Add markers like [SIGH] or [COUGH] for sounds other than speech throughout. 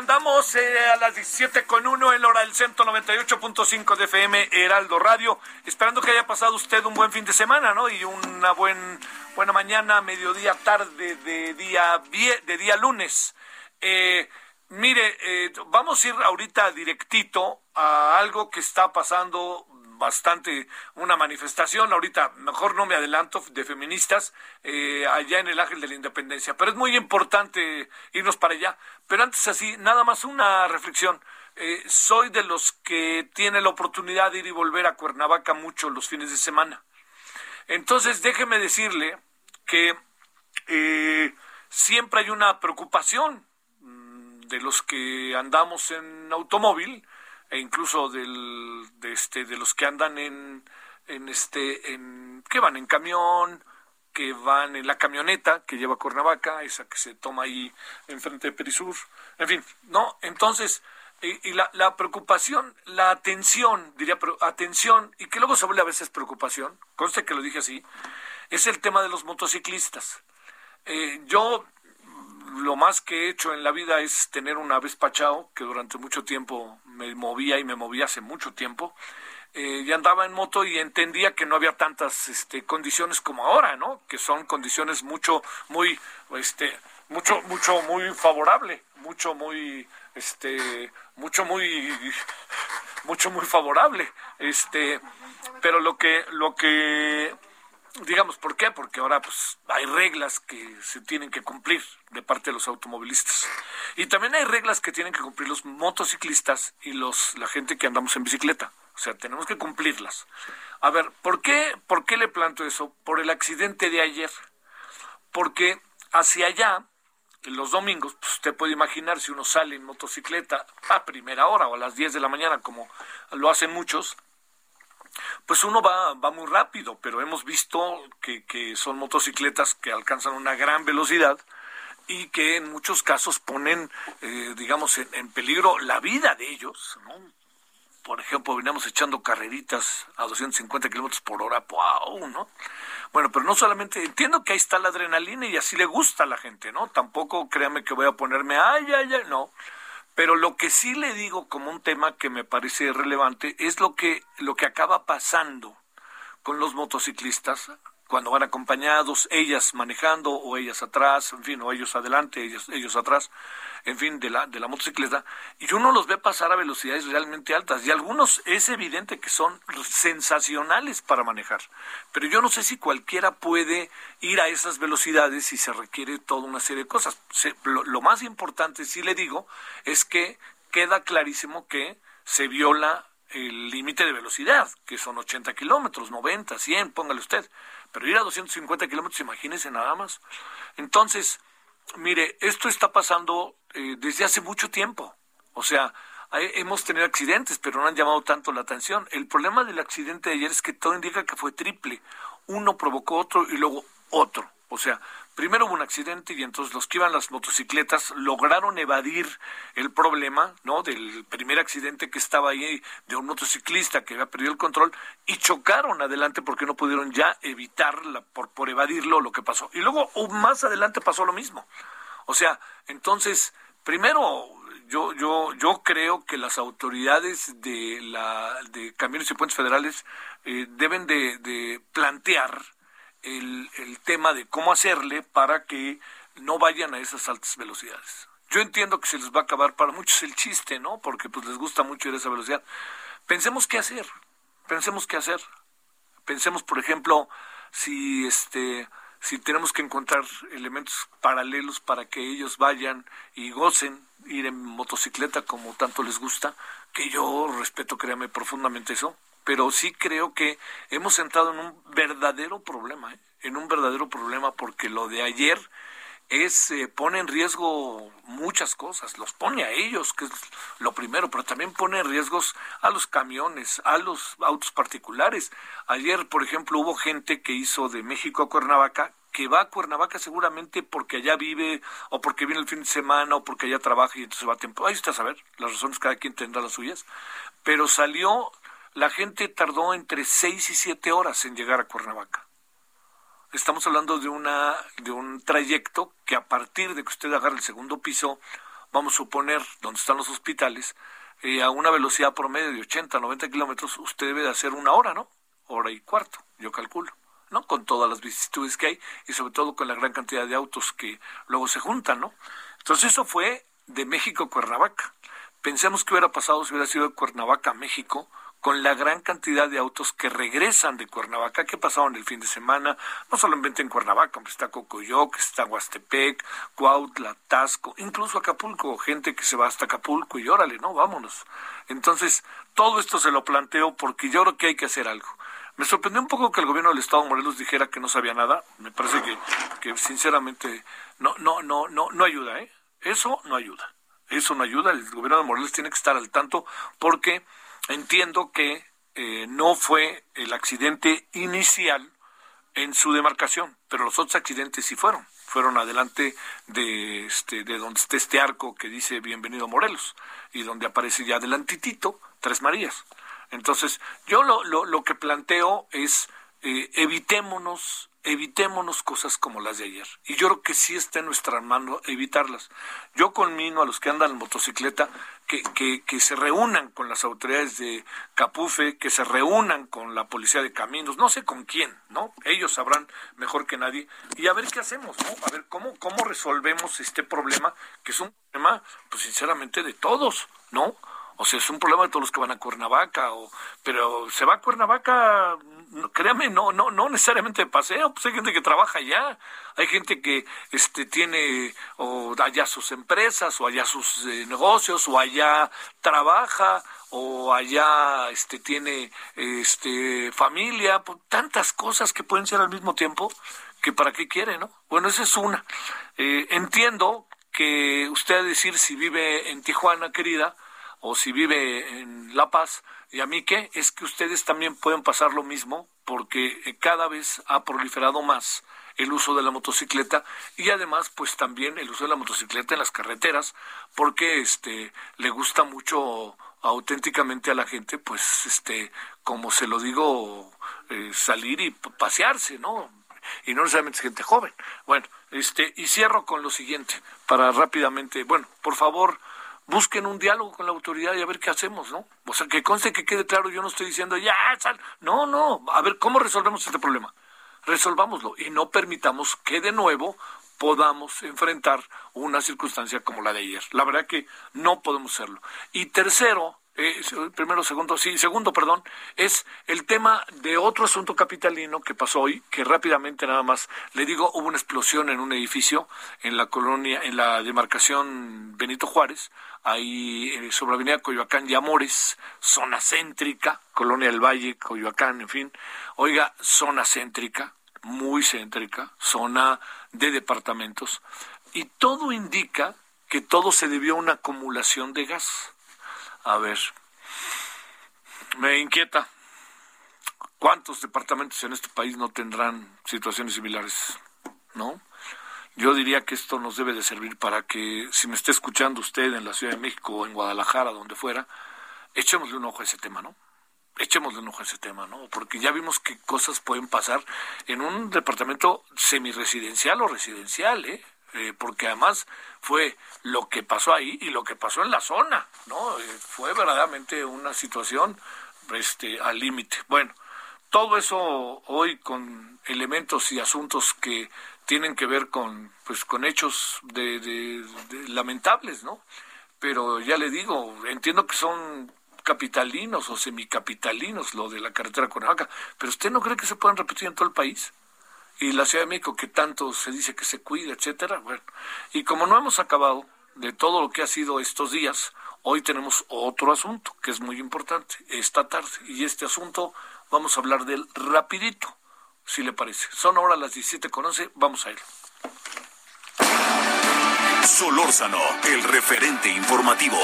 Andamos eh, a las 17 con 1 en hora del centro 98.5 de FM Heraldo Radio, esperando que haya pasado usted un buen fin de semana, ¿no? Y una buen, buena mañana, mediodía, tarde de día, de día lunes. Eh, mire, eh, vamos a ir ahorita directito a algo que está pasando bastante una manifestación, ahorita mejor no me adelanto, de feministas eh, allá en el Ángel de la Independencia, pero es muy importante irnos para allá. Pero antes así, nada más una reflexión. Eh, soy de los que tiene la oportunidad de ir y volver a Cuernavaca mucho los fines de semana. Entonces, déjeme decirle que eh, siempre hay una preocupación mm, de los que andamos en automóvil e incluso del, de, este, de los que andan en, en este, en, que van en camión, que van en la camioneta que lleva Cuernavaca, esa que se toma ahí enfrente de Perisur, en fin, ¿no? Entonces, y, la, la preocupación, la atención, diría, pero atención, y que luego se vuelve a veces preocupación, conste que lo dije así, es el tema de los motociclistas. Eh, yo lo más que he hecho en la vida es tener una Vespa Chao, que durante mucho tiempo me movía y me movía hace mucho tiempo. Eh, y andaba en moto y entendía que no había tantas este, condiciones como ahora, ¿no? Que son condiciones mucho, muy, este, mucho, mucho, muy favorable, mucho, muy, este, mucho, muy, mucho, muy favorable. Este, pero lo que, lo que digamos, ¿por qué? Porque ahora pues hay reglas que se tienen que cumplir de parte de los automovilistas. Y también hay reglas que tienen que cumplir los motociclistas y los la gente que andamos en bicicleta. O sea, tenemos que cumplirlas. A ver, ¿por qué, por qué le planto eso? Por el accidente de ayer. Porque hacia allá, los domingos, pues usted puede imaginar si uno sale en motocicleta a primera hora o a las 10 de la mañana, como lo hacen muchos, pues uno va, va muy rápido, pero hemos visto que, que son motocicletas que alcanzan una gran velocidad y que en muchos casos ponen, eh, digamos, en, en peligro la vida de ellos, ¿no? Por ejemplo, veníamos echando carreritas a 250 kilómetros por hora, ¡wow! ¿no? Bueno, pero no solamente, entiendo que ahí está la adrenalina y así le gusta a la gente, ¿no? Tampoco créame que voy a ponerme, ay, ay, ay, no. Pero lo que sí le digo como un tema que me parece relevante es lo que, lo que acaba pasando con los motociclistas cuando van acompañados, ellas manejando o ellas atrás, en fin, o ellos adelante, ellos, ellos atrás, en fin, de la, de la motocicleta, y uno los ve pasar a velocidades realmente altas, y algunos es evidente que son sensacionales para manejar, pero yo no sé si cualquiera puede ir a esas velocidades y se requiere toda una serie de cosas. lo, lo más importante, sí le digo, es que queda clarísimo que se viola el límite de velocidad, que son 80 kilómetros, 90, 100, póngale usted. Pero ir a 250 kilómetros, imagínese nada más. Entonces, mire, esto está pasando eh, desde hace mucho tiempo. O sea, hemos tenido accidentes, pero no han llamado tanto la atención. El problema del accidente de ayer es que todo indica que fue triple. Uno provocó otro y luego otro. O sea, primero hubo un accidente y entonces los que iban las motocicletas lograron evadir el problema, ¿no? Del primer accidente que estaba ahí de un motociclista que había perdido el control y chocaron adelante porque no pudieron ya evitar por, por evadirlo lo que pasó. Y luego más adelante pasó lo mismo. O sea, entonces, primero yo, yo, yo creo que las autoridades de la de Caminos y Puentes Federales eh, deben de, de plantear el, tema de cómo hacerle para que no vayan a esas altas velocidades. Yo entiendo que se les va a acabar para muchos el chiste, ¿no? Porque pues les gusta mucho ir a esa velocidad. Pensemos qué hacer. Pensemos qué hacer. Pensemos, por ejemplo, si este si tenemos que encontrar elementos paralelos para que ellos vayan y gocen ir en motocicleta como tanto les gusta, que yo respeto, créame profundamente eso, pero sí creo que hemos entrado en un verdadero problema, ¿eh? en un verdadero problema porque lo de ayer es eh, pone en riesgo muchas cosas, los pone a ellos, que es lo primero, pero también pone en riesgos a los camiones, a los autos particulares. Ayer, por ejemplo, hubo gente que hizo de México a Cuernavaca que va a Cuernavaca seguramente porque allá vive o porque viene el fin de semana o porque allá trabaja y entonces va a tiempo. Ahí está a saber, las razones cada quien tendrá las suyas, pero salió la gente tardó entre seis y siete horas en llegar a Cuernavaca. Estamos hablando de, una, de un trayecto que a partir de que usted agarre el segundo piso, vamos a suponer, donde están los hospitales, eh, a una velocidad promedio de 80, 90 kilómetros, usted debe de hacer una hora, ¿no? Hora y cuarto, yo calculo, ¿no? Con todas las vicisitudes que hay y sobre todo con la gran cantidad de autos que luego se juntan, ¿no? Entonces eso fue de México a Cuernavaca. Pensemos que hubiera pasado si hubiera sido de Cuernavaca a México, con la gran cantidad de autos que regresan de Cuernavaca, que pasaron el fin de semana, no solamente en Cuernavaca, está Cocoyoc, está Huastepec, Cuautla, Tasco, incluso Acapulco, gente que se va hasta Acapulco y órale, no, vámonos. Entonces, todo esto se lo planteo porque yo creo que hay que hacer algo. Me sorprendió un poco que el gobierno del Estado de Morelos dijera que no sabía nada. Me parece que, que sinceramente no, no, no, no, no ayuda, ¿eh? Eso no ayuda. Eso no ayuda. El gobierno de Morelos tiene que estar al tanto porque entiendo que eh, no fue el accidente inicial en su demarcación, pero los otros accidentes sí fueron. Fueron adelante de, este, de donde está este arco que dice Bienvenido Morelos y donde aparece ya adelantitito Tres Marías. Entonces, yo lo, lo, lo que planteo es eh, evitémonos evitémonos cosas como las de ayer. Y yo creo que sí está en nuestra mano evitarlas. Yo conmino a los que andan en motocicleta que, que, que, se reúnan con las autoridades de Capufe, que se reúnan con la policía de caminos, no sé con quién, ¿no? Ellos sabrán mejor que nadie. Y a ver qué hacemos, ¿no? A ver cómo, cómo resolvemos este problema, que es un problema, pues sinceramente, de todos, ¿no? O sea, es un problema de todos los que van a Cuernavaca, o, pero se va a Cuernavaca, créame, no, no, no necesariamente de paseo, pues hay gente que trabaja allá, hay gente que este tiene o allá sus empresas, o allá sus eh, negocios, o allá trabaja, o allá este tiene este familia, pues, tantas cosas que pueden ser al mismo tiempo, que para qué quiere, ¿no? Bueno, esa es una. Eh, entiendo que usted decir si vive en Tijuana, querida, o si vive en La Paz, y a mí qué, es que ustedes también pueden pasar lo mismo porque eh, cada vez ha proliferado más el uso de la motocicleta y además pues también el uso de la motocicleta en las carreteras porque este le gusta mucho auténticamente a la gente pues este como se lo digo eh, salir y pasearse no y no necesariamente gente joven. Bueno este y cierro con lo siguiente para rápidamente bueno por favor busquen un diálogo con la autoridad y a ver qué hacemos, ¿no? O sea, que conste que quede claro, yo no estoy diciendo, ya, sal. No, no, a ver, ¿cómo resolvemos este problema? resolvámoslo y no permitamos que de nuevo podamos enfrentar una circunstancia como la de ayer. La verdad que no podemos hacerlo. Y tercero, eh, primero, segundo, sí, segundo, perdón, es el tema de otro asunto capitalino que pasó hoy, que rápidamente nada más le digo, hubo una explosión en un edificio en la colonia, en la demarcación Benito Juárez, ahí eh, sobre la avenida Coyoacán y Amores, zona céntrica, colonia del Valle, Coyoacán, en fin, oiga, zona céntrica, muy céntrica, zona de departamentos, y todo indica que todo se debió a una acumulación de gas a ver, me inquieta. ¿Cuántos departamentos en este país no tendrán situaciones similares? ¿No? Yo diría que esto nos debe de servir para que, si me está escuchando usted en la Ciudad de México o en Guadalajara, donde fuera, echémosle un ojo a ese tema, ¿no? Echémosle un ojo a ese tema, ¿no? Porque ya vimos qué cosas pueden pasar en un departamento semiresidencial o residencial, ¿eh? Eh, porque además fue lo que pasó ahí y lo que pasó en la zona, ¿no? Eh, fue verdaderamente una situación este, al límite. Bueno, todo eso hoy con elementos y asuntos que tienen que ver con, pues, con hechos de, lamentables, ¿no? Pero ya le digo, entiendo que son capitalinos o semicapitalinos lo de la carretera Cuernavaca, pero ¿usted no cree que se puedan repetir en todo el país? Y la Ciudad de México que tanto se dice que se cuida, etcétera. Bueno, y como no hemos acabado de todo lo que ha sido estos días, hoy tenemos otro asunto que es muy importante esta tarde y este asunto vamos a hablar del rapidito, si le parece. Son ahora las 17 con 11, vamos a ir. Solórzano, el referente informativo.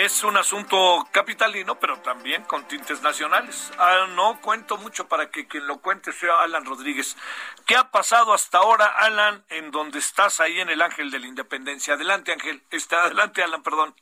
Es un asunto capitalino, pero también con tintes nacionales. Ah, no cuento mucho para que quien lo cuente sea Alan Rodríguez. ¿Qué ha pasado hasta ahora, Alan, en donde estás ahí en el Ángel de la Independencia? Adelante, Ángel. Está, adelante, Alan, perdón.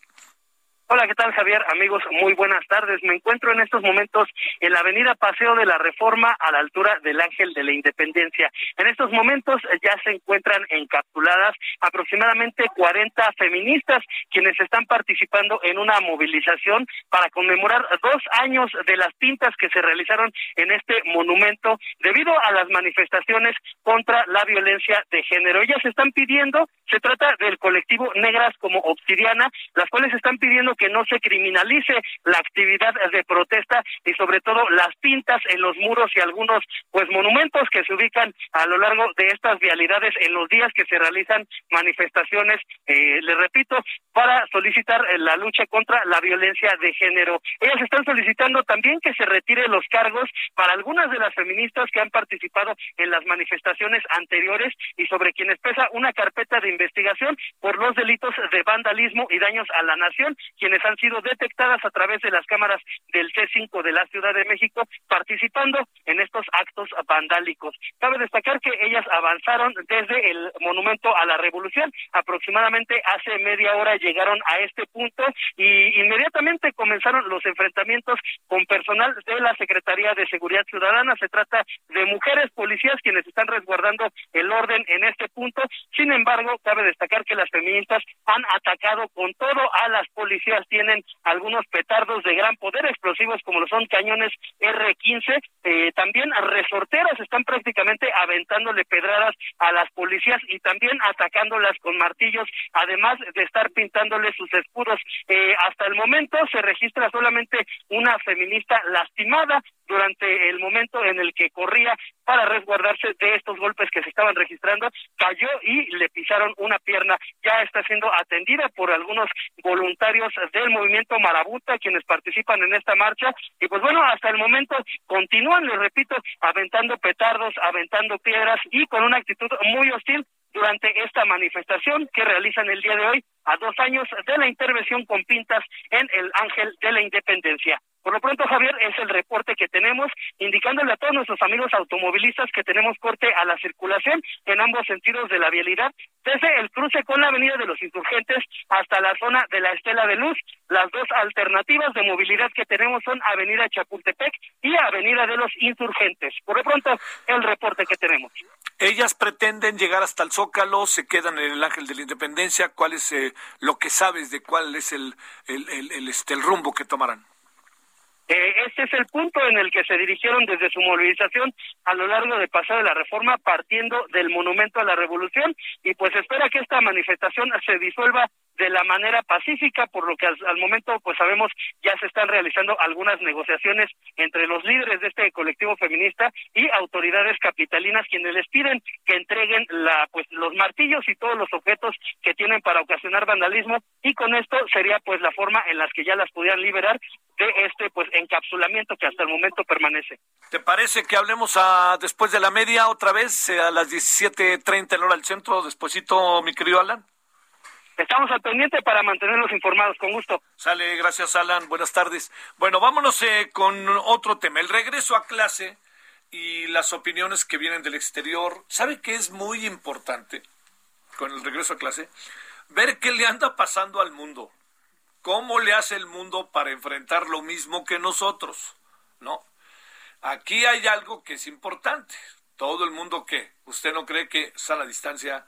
Hola, ¿qué tal Javier? Amigos, muy buenas tardes. Me encuentro en estos momentos en la avenida Paseo de la Reforma a la altura del Ángel de la Independencia. En estos momentos ya se encuentran encapsuladas aproximadamente 40 feministas quienes están participando en una movilización para conmemorar dos años de las pintas que se realizaron en este monumento debido a las manifestaciones contra la violencia de género. Ellas están pidiendo, se trata del colectivo Negras como Obsidiana, las cuales están pidiendo que no se criminalice la actividad de protesta y sobre todo las pintas en los muros y algunos pues monumentos que se ubican a lo largo de estas vialidades en los días que se realizan manifestaciones, eh, le repito, para solicitar eh, la lucha contra la violencia de género. Ellas están solicitando también que se retire los cargos para algunas de las feministas que han participado en las manifestaciones anteriores y sobre quienes pesa una carpeta de investigación por los delitos de vandalismo y daños a la nación, quienes han sido detectadas a través de las cámaras del C5 de la Ciudad de México participando en estos actos vandálicos. Cabe destacar que ellas avanzaron desde el Monumento a la Revolución, aproximadamente hace media hora llegaron a este punto y inmediatamente comenzaron los enfrentamientos con personal de la Secretaría de Seguridad Ciudadana. Se trata de mujeres policías quienes están resguardando el orden en este punto. Sin embargo, cabe destacar que las feministas han atacado con todo a las policías tienen algunos petardos de gran poder explosivos como lo son cañones R-15, eh, también resorteras están prácticamente aventándole pedradas a las policías y también atacándolas con martillos, además de estar pintándole sus escudos. Eh, hasta el momento se registra solamente una feminista lastimada durante el momento en el que corría para resguardarse de estos golpes que se estaban registrando, cayó y le pisaron una pierna. Ya está siendo atendida por algunos voluntarios del movimiento Marabunta, quienes participan en esta marcha. Y pues bueno, hasta el momento continúan, les repito, aventando petardos, aventando piedras y con una actitud muy hostil durante esta manifestación que realizan el día de hoy a dos años de la intervención con pintas en el Ángel de la Independencia. Por lo pronto, Javier, es el reporte que tenemos, indicándole a todos nuestros amigos automovilistas que tenemos corte a la circulación en ambos sentidos de la vialidad, desde el cruce con la Avenida de los Insurgentes hasta la zona de la Estela de Luz. Las dos alternativas de movilidad que tenemos son Avenida Chapultepec y Avenida de los Insurgentes. Por lo pronto, el reporte que tenemos. Ellas pretenden llegar hasta el Zócalo, se quedan en el Ángel de la Independencia. ¿Cuál es eh, lo que sabes de cuál es el, este, el rumbo que tomarán? Eh, este es el punto en el que se dirigieron desde su movilización a lo largo de pasar de la reforma, partiendo del Monumento a la Revolución, y pues espera que esta manifestación se disuelva de la manera pacífica, por lo que al, momento, pues sabemos, ya se están realizando algunas negociaciones entre los líderes de este colectivo feminista y autoridades capitalinas, quienes les piden que entreguen la, pues, los martillos y todos los objetos que tienen para ocasionar vandalismo, y con esto sería, pues, la forma en las que ya las pudieran liberar de este, pues, encapsulamiento que hasta el momento permanece. ¿Te parece que hablemos a, después de la media otra vez, eh, a las 17.30 en hora del centro, despuesito, mi querido Alan? Estamos al pendiente para mantenerlos informados, con gusto. Sale, gracias Alan, buenas tardes. Bueno, vámonos eh, con otro tema, el regreso a clase y las opiniones que vienen del exterior. ¿Sabe qué es muy importante con el regreso a clase? Ver qué le anda pasando al mundo. ¿Cómo le hace el mundo para enfrentar lo mismo que nosotros? ¿No? Aquí hay algo que es importante. Todo el mundo que, ¿usted no cree que sana distancia,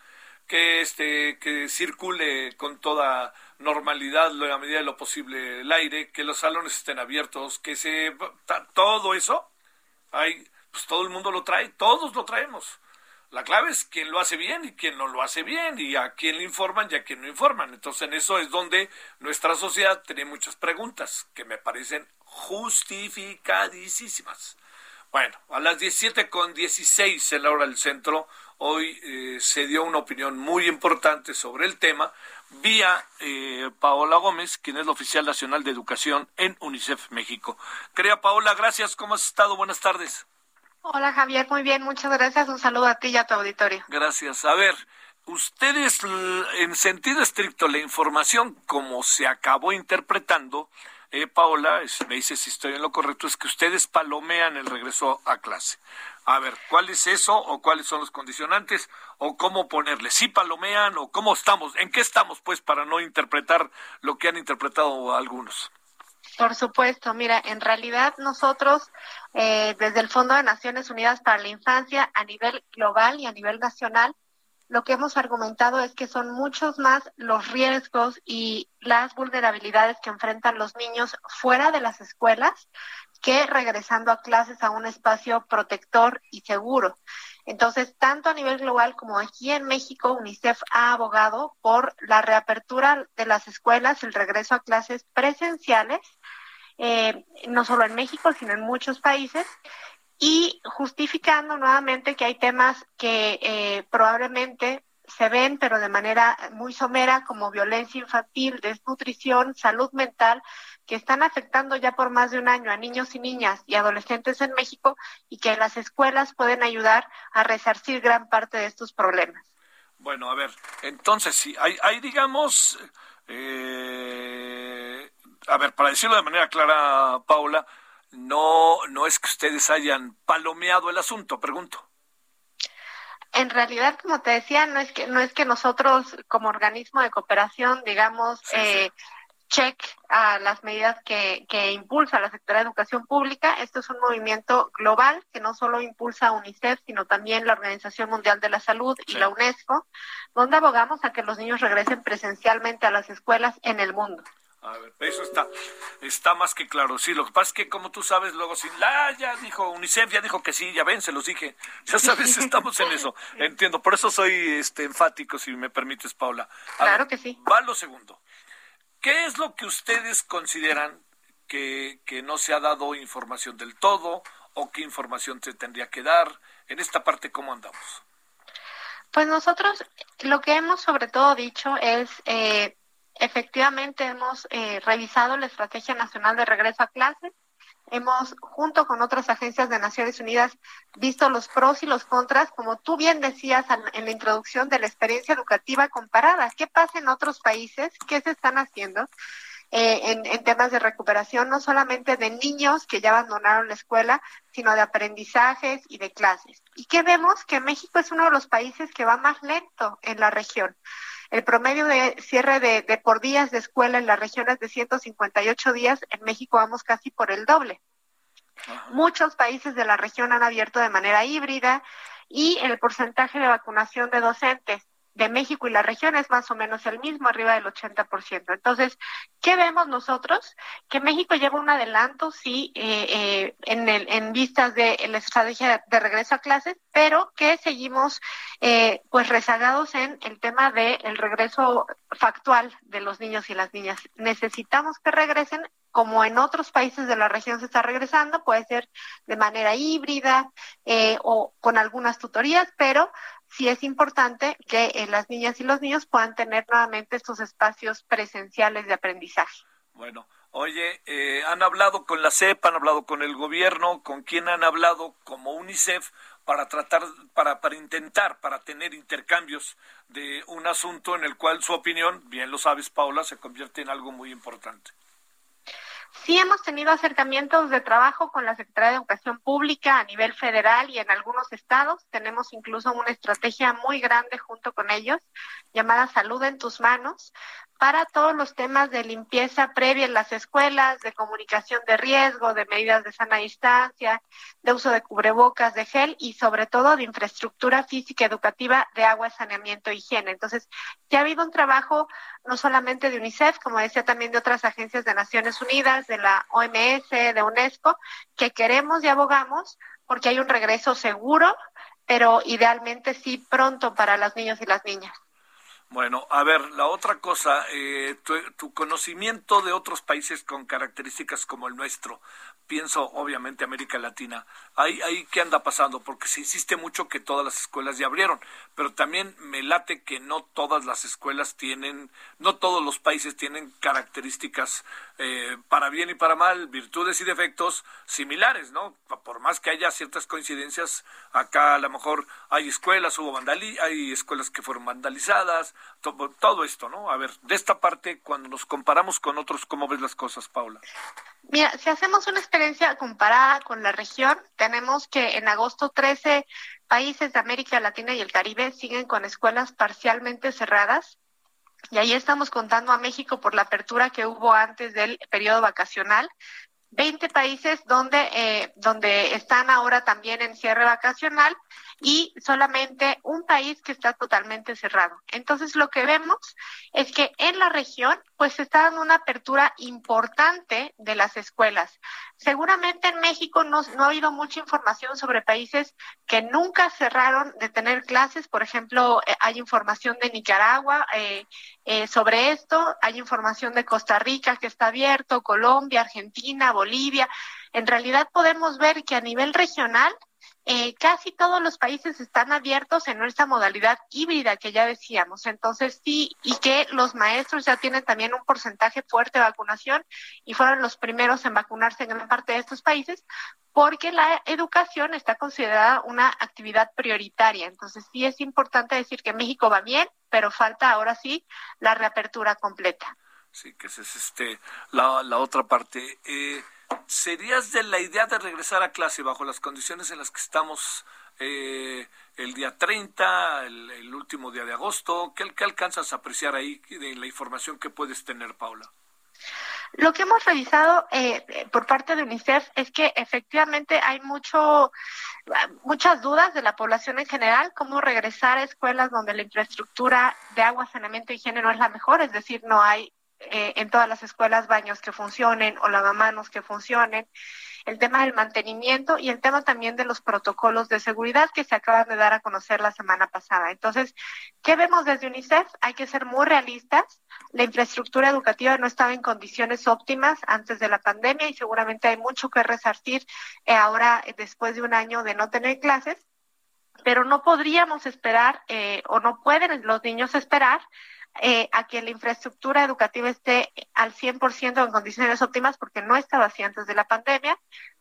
que este que circule con toda normalidad a medida de lo posible el aire, que los salones estén abiertos, que se todo eso, hay pues todo el mundo lo trae, todos lo traemos. La clave es quién lo hace bien y quién no lo hace bien, y a quién le informan y a quién no informan. Entonces, en eso es donde nuestra sociedad tiene muchas preguntas que me parecen justificadísimas. Bueno, a las 17 con 16 en la hora del centro, hoy eh, se dio una opinión muy importante sobre el tema vía eh, Paola Gómez, quien es la oficial nacional de educación en UNICEF México. Querida Paola, gracias. ¿Cómo has estado? Buenas tardes. Hola Javier, muy bien, muchas gracias. Un saludo a ti y a tu auditorio. Gracias. A ver, ustedes en sentido estricto la información como se acabó interpretando, eh, Paola, me dice si estoy en lo correcto, es que ustedes palomean el regreso a clase. A ver, ¿cuál es eso o cuáles son los condicionantes o cómo ponerle? ¿Sí palomean o cómo estamos? ¿En qué estamos, pues, para no interpretar lo que han interpretado algunos? Por supuesto, mira, en realidad nosotros eh, desde el Fondo de Naciones Unidas para la Infancia a nivel global y a nivel nacional lo que hemos argumentado es que son muchos más los riesgos y las vulnerabilidades que enfrentan los niños fuera de las escuelas que regresando a clases a un espacio protector y seguro. Entonces, tanto a nivel global como aquí en México, UNICEF ha abogado por la reapertura de las escuelas, el regreso a clases presenciales, eh, no solo en México, sino en muchos países, y justificando nuevamente que hay temas que eh, probablemente se ven, pero de manera muy somera, como violencia infantil, desnutrición, salud mental, que están afectando ya por más de un año a niños y niñas y adolescentes en México y que las escuelas pueden ayudar a resarcir gran parte de estos problemas. Bueno, a ver, entonces, sí, hay, hay digamos, eh, a ver, para decirlo de manera clara, Paula, no, no es que ustedes hayan palomeado el asunto, pregunto. En realidad, como te decía, no es que no es que nosotros como organismo de cooperación, digamos, eh, check a las medidas que, que impulsa la Secretaría de Educación Pública. Esto es un movimiento global que no solo impulsa a UNICEF, sino también la Organización Mundial de la Salud y la UNESCO, donde abogamos a que los niños regresen presencialmente a las escuelas en el mundo. A ver, eso está, está más que claro. Sí, lo que pasa es que como tú sabes, luego si la ya dijo UNICEF, ya dijo que sí, ya ven, se los dije. [LAUGHS] Ya sabes, estamos en eso. [LAUGHS] Entiendo, por eso soy este enfático, si me permites, Paula. claro que sí. Va lo segundo. ¿Qué es lo que ustedes consideran que, que no se ha dado información del todo o qué información se tendría que dar? En esta parte, ¿cómo andamos? Pues nosotros lo que hemos sobre todo dicho es eh, Efectivamente, hemos eh, revisado la Estrategia Nacional de Regreso a Clases. Hemos, junto con otras agencias de Naciones Unidas, visto los pros y los contras, como tú bien decías en la introducción de la experiencia educativa comparada. ¿Qué pasa en otros países? ¿Qué se están haciendo? eh, en, temas de recuperación, no solamente de niños que ya abandonaron la escuela, sino de aprendizajes y de clases. ¿Y qué vemos? Que México es uno de los países que va más lento en la región. El promedio de cierre de, de por días de escuela en la región es de 158 días, en México vamos casi por el doble. Muchos países de la región han abierto de manera híbrida y el porcentaje de vacunación de docentes de México y la región es más o menos el mismo, arriba del 80%. Entonces, ¿qué vemos nosotros? Que México lleva un adelanto, sí, eh, eh, en, el, en vistas de la estrategia de regreso a clases, pero que seguimos eh, pues rezagados en el tema del regreso factual de los niños y las niñas. Necesitamos que regresen como en otros países de la región se está regresando, puede ser de manera híbrida eh, o con algunas tutorías, pero sí es importante que eh, las niñas y los niños puedan tener nuevamente estos espacios presenciales de aprendizaje. Bueno, oye, eh, han hablado con la CEP, han hablado con el gobierno, con quién han hablado como UNICEF para tratar, para, para intentar, para tener intercambios de un asunto en el cual su opinión, bien lo sabes Paula, se convierte en algo muy importante. Sí hemos tenido acercamientos de trabajo con la Secretaría de Educación Pública a nivel federal y en algunos estados. Tenemos incluso una estrategia muy grande junto con ellos llamada Salud en tus manos, para todos los temas de limpieza previa en las escuelas, de comunicación de riesgo, de medidas de sana distancia, de uso de cubrebocas, de gel y sobre todo de infraestructura física educativa de agua, saneamiento e higiene. Entonces, ya ha habido un trabajo no solamente de UNICEF, como decía también de otras agencias de Naciones Unidas, de la OMS, de UNESCO, que queremos y abogamos porque hay un regreso seguro, pero idealmente sí pronto para los niños y las niñas. Bueno, a ver, la otra cosa, eh, tu, conocimiento de otros países con características como el nuestro, pienso obviamente América Latina, ahí, ahí qué anda pasando, porque se insiste mucho que todas las escuelas ya abrieron, pero también me late que no todas las escuelas tienen, no todos los países tienen características eh, para bien y para mal, virtudes y defectos similares, ¿no? Por más que haya ciertas coincidencias, acá a lo mejor hay escuelas, hubo vandali hay escuelas que fueron vandalizadas, todo, todo esto, ¿no? A ver, de esta parte, cuando nos comparamos con otros, ¿cómo ves las cosas, Paula? Mira, si hacemos una experiencia comparada con la región, tenemos que en agosto 13 países de América Latina y el Caribe siguen con escuelas parcialmente cerradas. Y ahí estamos contando a México por la apertura que hubo antes del periodo vacacional. 20 países donde, eh, donde están ahora también en cierre vacacional y solamente un país que está totalmente cerrado. Entonces, lo que vemos es que en la región, pues está dando una apertura importante de las escuelas. Seguramente en México no, no ha habido mucha información sobre países que nunca cerraron de tener clases. Por ejemplo, eh, hay información de Nicaragua eh, eh, sobre esto, hay información de Costa Rica que está abierto, Colombia, Argentina, Bolivia. En realidad podemos ver que a nivel regional, eh, casi todos los países están abiertos en nuestra modalidad híbrida que ya decíamos. Entonces sí, y que los maestros ya tienen también un porcentaje fuerte de vacunación y fueron los primeros en vacunarse en gran parte de estos países porque la educación está considerada una actividad prioritaria. Entonces sí es importante decir que México va bien, pero falta ahora sí la reapertura completa. Sí, que esa es este, la, la otra parte. Eh, ¿Serías de la idea de regresar a clase bajo las condiciones en las que estamos eh, el día 30, el, último día de agosto? ¿Qué, alcanzas a apreciar ahí de la información que puedes tener, Paula? Lo que hemos revisado eh, por parte de UNICEF es que efectivamente hay mucho, muchas dudas de la población en general, cómo regresar a escuelas donde la infraestructura de agua, saneamiento y higiene no es la mejor, es decir, no hay eh, en todas las escuelas baños que funcionen o lavamanos que funcionen, el tema del mantenimiento y el tema también de los protocolos de seguridad que se acaban de dar a conocer la semana pasada. Entonces, ¿qué vemos desde UNICEF? Hay que ser muy realistas. La infraestructura educativa no estaba en condiciones óptimas antes de la pandemia y seguramente hay mucho que resarcir eh, ahora después de un año de no tener clases, pero no podríamos esperar eh, o no pueden los niños esperar eh, a que la infraestructura educativa esté al 100% en condiciones óptimas porque no estaba así antes de la pandemia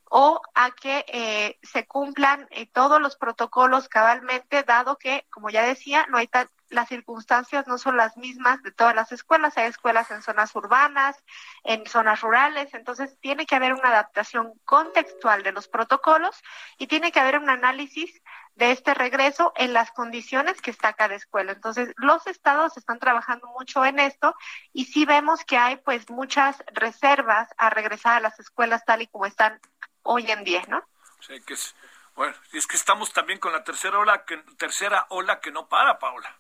o a que eh, se cumplan eh, todos los protocolos cabalmente, dado que, como ya decía, no hay las circunstancias no son las mismas de todas las escuelas. Hay escuelas en zonas urbanas, en zonas rurales, entonces tiene que haber una adaptación contextual de los protocolos y tiene que haber un análisis de este regreso en las condiciones que está cada escuela. Entonces, los estados están trabajando mucho en esto y sí vemos que hay pues muchas reservas a regresar a las escuelas tal y como están hoy en día, ¿no? Sí, que es, bueno, es que estamos también con la tercera ola que, tercera ola que no para, Paula.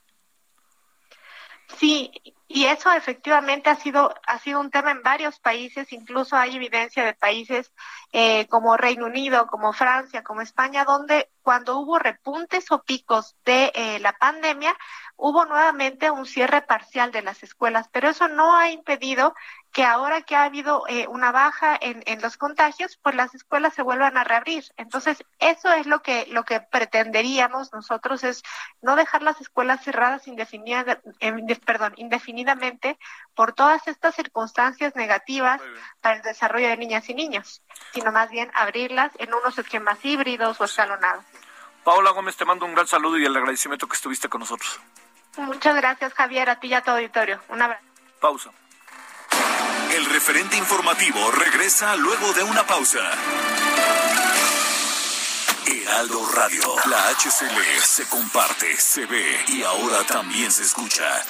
Sí, y eso efectivamente ha sido ha sido un tema en varios países, incluso hay evidencia de países eh, como Reino Unido, como Francia, como España, donde cuando hubo repuntes o picos de eh, la pandemia, hubo nuevamente un cierre parcial de las escuelas, pero eso no ha impedido que ahora que ha habido eh, una baja en, en, los contagios, pues las escuelas se vuelvan a reabrir. Entonces, eso es lo que, lo que pretenderíamos nosotros, es no dejar las escuelas cerradas indefinida, perdón, indefinidamente por todas estas circunstancias negativas para el desarrollo de niñas y niños, sino más bien abrirlas en unos esquemas híbridos o escalonados. Paola Gómez, te mando un gran saludo y el agradecimiento que estuviste con nosotros. Muchas gracias, Javier, a ti y a tu auditorio. Un abrazo. Pausa. El referente informativo regresa luego de una pausa. Heraldo Radio, la HCL se comparte, se ve y ahora también se escucha.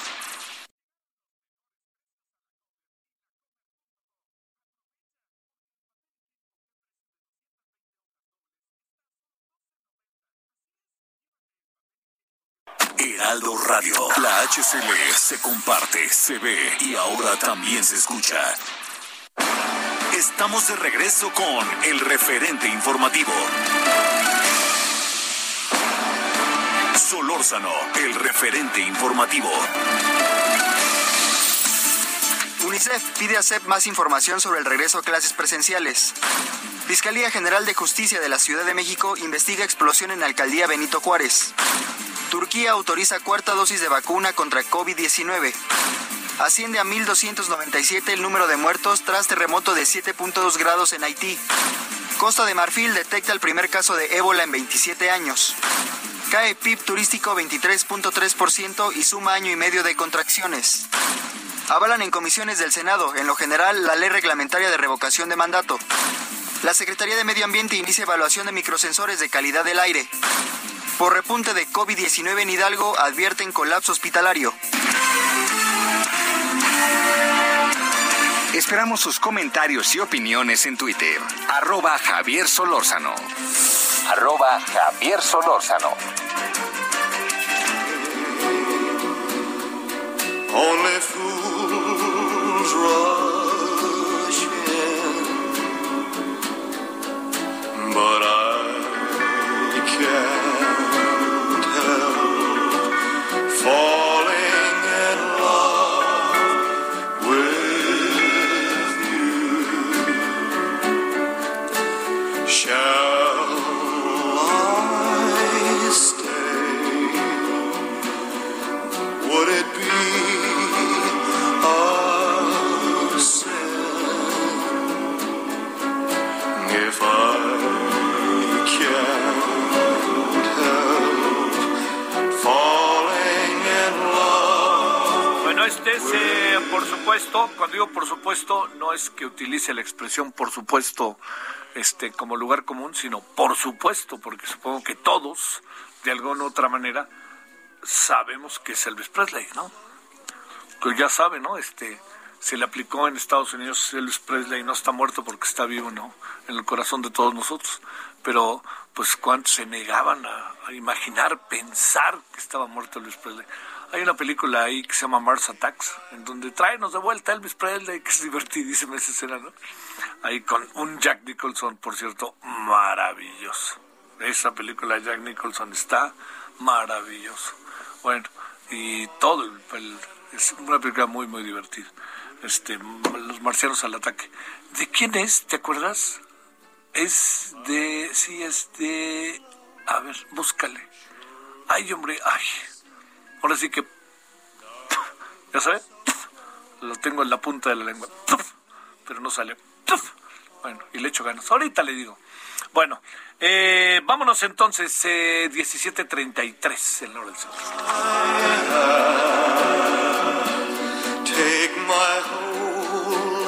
Heraldo Radio. La HCL se comparte, se ve y ahora también se escucha. Estamos de regreso con el referente informativo. Solórzano, el referente informativo. UNICEF pide a CEP más información sobre el regreso a clases presenciales. Fiscalía General de Justicia de la Ciudad de México investiga explosión en la alcaldía Benito Juárez. Turquía autoriza cuarta dosis de vacuna contra COVID-19. Asciende a 1.297 el número de muertos tras terremoto de 7.2 grados en Haití. Costa de Marfil detecta el primer caso de ébola en 27 años. Cae PIB turístico 23.3% y suma año y medio de contracciones. Avalan en comisiones del Senado, en lo general, la ley reglamentaria de revocación de mandato. La Secretaría de Medio Ambiente inicia evaluación de microsensores de calidad del aire. Por repunte de COVID-19 en Hidalgo, advierten colapso hospitalario. Esperamos sus comentarios y opiniones en Twitter. Arroba Javier Solórzano. Arroba Javier Solórzano. Only fools rush but I can't help falling in love with you. Shall es que utilice la expresión por supuesto este, como lugar común, sino por supuesto, porque supongo que todos, de alguna u otra manera, sabemos que es Elvis Presley, ¿no? Pues ya sabe, ¿no? Este, se le aplicó en Estados Unidos Elvis Presley, no está muerto porque está vivo, ¿no? En el corazón de todos nosotros. Pero, pues, ¿cuántos se negaban a, a imaginar, pensar que estaba muerto Elvis Presley? Hay una película ahí que se llama Mars Attacks, en donde tráenos de vuelta Elvis Presley, que es divertidísima esa escena, ¿no? Ahí con un Jack Nicholson, por cierto, maravilloso. Esa película de Jack Nicholson está maravilloso. Bueno, y todo, el- el- es una película muy, muy divertida. Este, Los marcianos al ataque. ¿De quién es? ¿Te acuerdas? Es de, sí, es de, a ver, búscale. Ay, hombre, ay. Ahora sí que, [LAUGHS] ya sabes, lo tengo en la punta de la lengua, [LAUGHS] pero no sale. [LAUGHS] Bueno, y le echo ganas. Ahorita le digo. Bueno, eh, vámonos entonces, eh, 17.33 en la hora del centro. Take my whole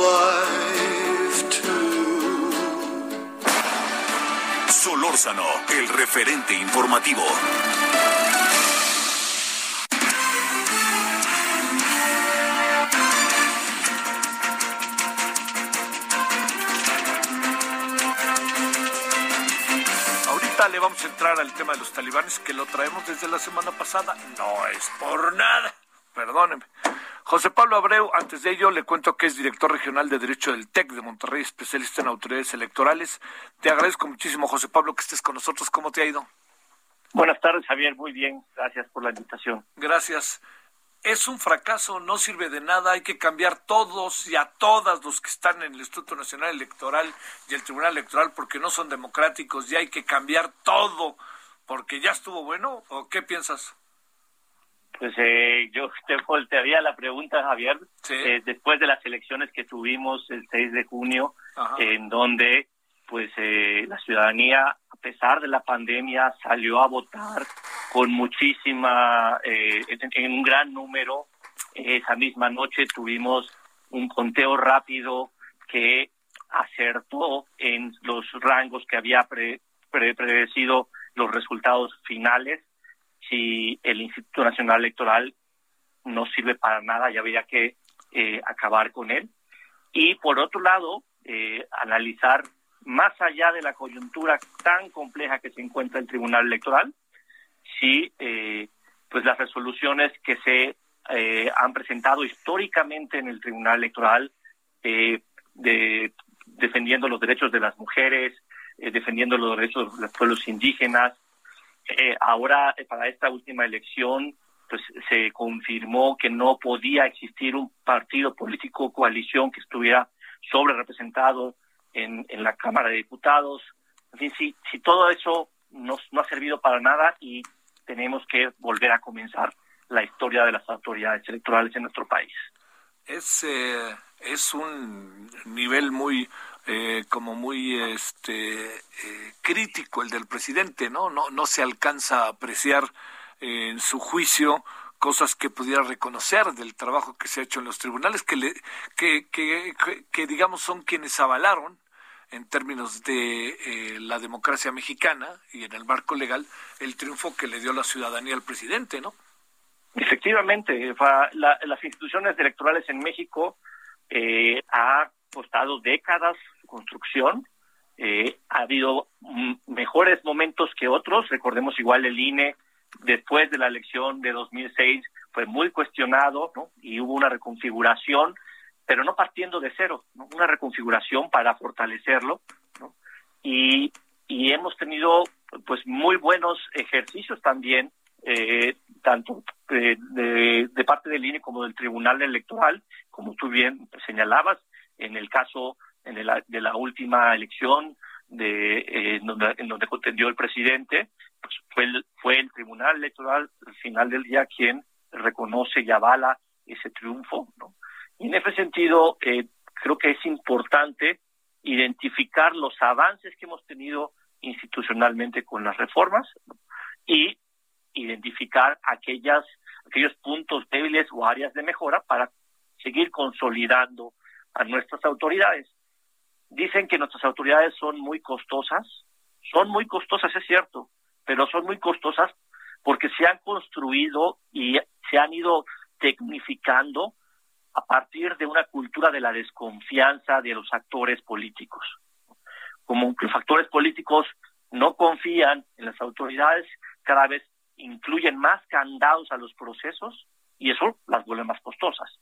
life too. Solórzano, el referente informativo. Le vamos a entrar al tema de los talibanes que lo traemos desde la semana pasada. No es por nada. Perdóneme. José Pablo Abreu, antes de ello le cuento que es director regional de Derecho del TEC de Monterrey, especialista en autoridades electorales. Te agradezco muchísimo, José Pablo, que estés con nosotros. ¿Cómo te ha ido? Buenas tardes, Javier. Muy bien. Gracias por la invitación. Gracias. Es un fracaso, no sirve de nada, hay que cambiar todos y a todas los que están en el Instituto Nacional Electoral y el Tribunal Electoral porque no son democráticos y hay que cambiar todo porque ya estuvo bueno. ¿O qué piensas? Pues eh, yo [LAUGHS] te voltearía la pregunta, Javier, Sí. eh, después de las elecciones que tuvimos el 6 de junio, Ajá. en donde pues eh, la ciudadanía, pesar de la pandemia, salió a votar con muchísima, eh, en, en un gran número. Esa misma noche tuvimos un conteo rápido que acertó en los rangos que había pre- pre- predecido los resultados finales. Si el Instituto Nacional Electoral no sirve para nada, ya habría que eh, acabar con él. Y por otro lado, eh, analizar más allá de la coyuntura tan compleja que se encuentra el Tribunal Electoral, si eh, pues las resoluciones que se eh, han presentado históricamente en el Tribunal Electoral eh, de, defendiendo los derechos de las mujeres, eh, defendiendo los derechos de los pueblos indígenas. Ahora, para esta última elección, pues se confirmó que no podía existir un partido político o coalición que estuviera sobre representado en, la Cámara de Diputados. En fin, si, si todo eso no, no ha servido para nada y tenemos que volver a comenzar la historia de las autoridades electorales en nuestro país. Es, eh, es un nivel muy, eh, como muy este, eh, crítico el del presidente, ¿no? No, no se alcanza a apreciar eh, en su juicio cosas que pudiera reconocer del trabajo que se ha hecho en los tribunales, que, le, que, que, digamos son quienes avalaron en términos de eh, la democracia mexicana y en el marco legal el triunfo que le dio la ciudadanía al presidente, ¿no? Efectivamente, las instituciones electorales en México eh, ha costado décadas su construcción. Eh, ha habido mm, mejores momentos que otros. Recordemos igual el INE después de la elección de 2006 fue muy cuestionado ¿no? y hubo una reconfiguración, pero no partiendo de cero, una reconfiguración para fortalecerlo. Y, hemos tenido pues muy buenos ejercicios también eh, tanto de, de, de parte del INE como del Tribunal Electoral, como tú bien señalabas, en el caso en el- de la última elección de eh, en donde, en donde contendió el presidente, pues fue el, fue el Tribunal Electoral al final del día quien reconoce y avala ese triunfo, ¿no? Y en ese sentido, eh, creo que es importante identificar los avances que hemos tenido institucionalmente con las reformas y identificar aquellas aquellos puntos débiles o áreas de mejora para seguir consolidando a nuestras autoridades. Dicen que nuestras autoridades son muy costosas, son muy costosas, es cierto, pero son muy costosas porque se han construido y se han ido tecnificando a partir de una cultura de la desconfianza de los actores políticos. Como los actores políticos no confían en las autoridades, cada vez incluyen más candados a los procesos y eso las vuelve más costosas.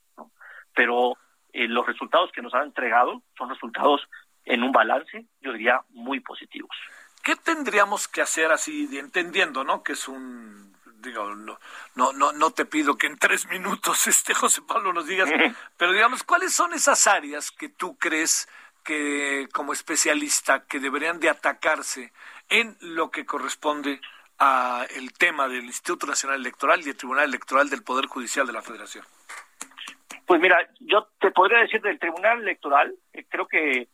Pero eh, los resultados que nos han entregado son resultados en un balance, yo diría, muy positivos. ¿Qué tendríamos que hacer así, entendiendo, no? Que es un, digo, no, no, no, no te pido que en tres minutos, [LAUGHS] este José Pablo, nos digas, pero digamos, ¿cuáles son esas áreas que tú crees que, como especialista, que deberían de atacarse en lo que corresponde a el tema del Instituto Nacional Electoral y el Tribunal Electoral del Poder Judicial de la Federación? Pues mira, yo te podría decir del Tribunal Electoral, eh, creo que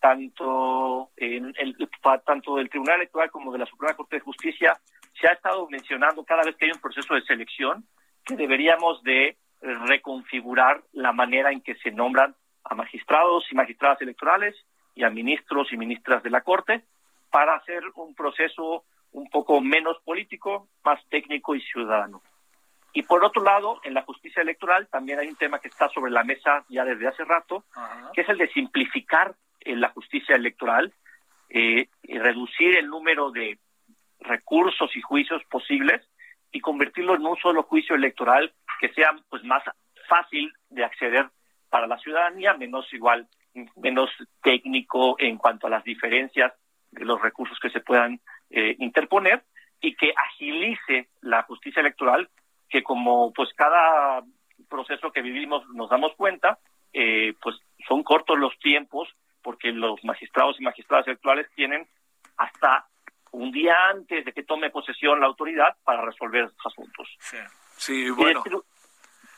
tanto en el tanto del Tribunal Electoral como de la Suprema Corte de Justicia se ha estado mencionando cada vez que hay un proceso de selección que deberíamos de reconfigurar la manera en que se nombran a magistrados y magistradas electorales y a ministros y ministras de la Corte para hacer un proceso un poco menos político, más técnico y ciudadano. Y por otro lado, en la justicia electoral también hay un tema que está sobre la mesa ya desde hace rato, que es el de simplificar eh, la justicia electoral eh, y reducir el número de recursos y juicios posibles y convertirlo en un solo juicio electoral que sea pues más fácil de acceder para la ciudadanía, menos igual, menos técnico en cuanto a las diferencias de los recursos que se puedan eh, interponer y que agilice la justicia electoral, que como pues cada proceso que vivimos nos damos cuenta, eh, pues son cortos los tiempos porque los magistrados y magistradas electorales tienen hasta un día antes de que tome posesión la autoridad para resolver estos asuntos. Sí, sí bueno.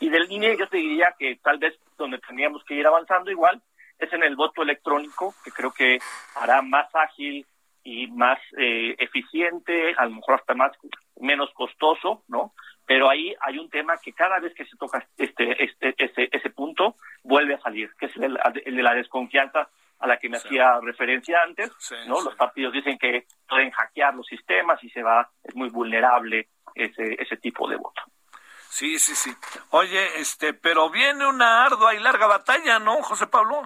Y del INE yo te diría que tal vez donde tendríamos que ir avanzando igual es en el voto electrónico, que creo que hará más ágil y más eh, eficiente, a lo mejor hasta más menos costoso, ¿no? Pero ahí hay un tema que cada vez que se toca este, este, ese, ese punto vuelve a salir, que es el, de la desconfianza a la que me hacía referencia antes, ¿no? Los partidos dicen que pueden hackear los sistemas y se va, es muy vulnerable ese, ese tipo de voto. Sí, sí, sí. Oye, este, pero viene una ardua y larga batalla, ¿no, José Pablo?